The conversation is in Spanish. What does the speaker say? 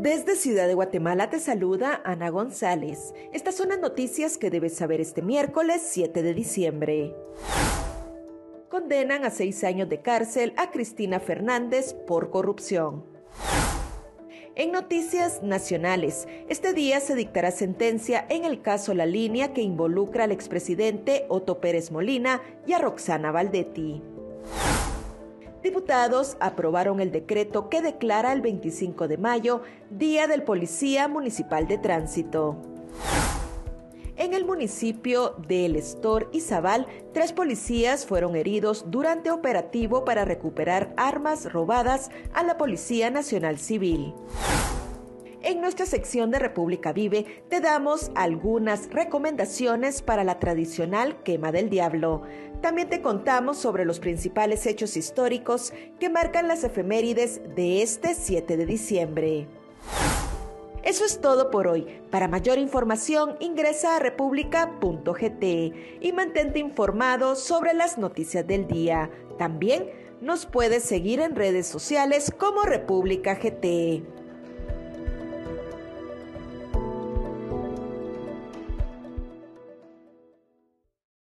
Desde Ciudad de Guatemala te saluda Ana González. Estas son las noticias que debes saber este miércoles 7 de diciembre. Condenan a seis años de cárcel a Cristina Fernández por corrupción. En noticias nacionales, este día se dictará sentencia en el caso La Línea que involucra al expresidente Otto Pérez Molina y a Roxana Valdetti. Diputados aprobaron el decreto que declara el 25 de mayo Día del Policía Municipal de Tránsito. En el municipio de El Estor y tres policías fueron heridos durante operativo para recuperar armas robadas a la Policía Nacional Civil. En nuestra sección de República Vive te damos algunas recomendaciones para la tradicional quema del diablo. También te contamos sobre los principales hechos históricos que marcan las efemérides de este 7 de diciembre. Eso es todo por hoy. Para mayor información ingresa a república.gt y mantente informado sobre las noticias del día. También nos puedes seguir en redes sociales como República GT.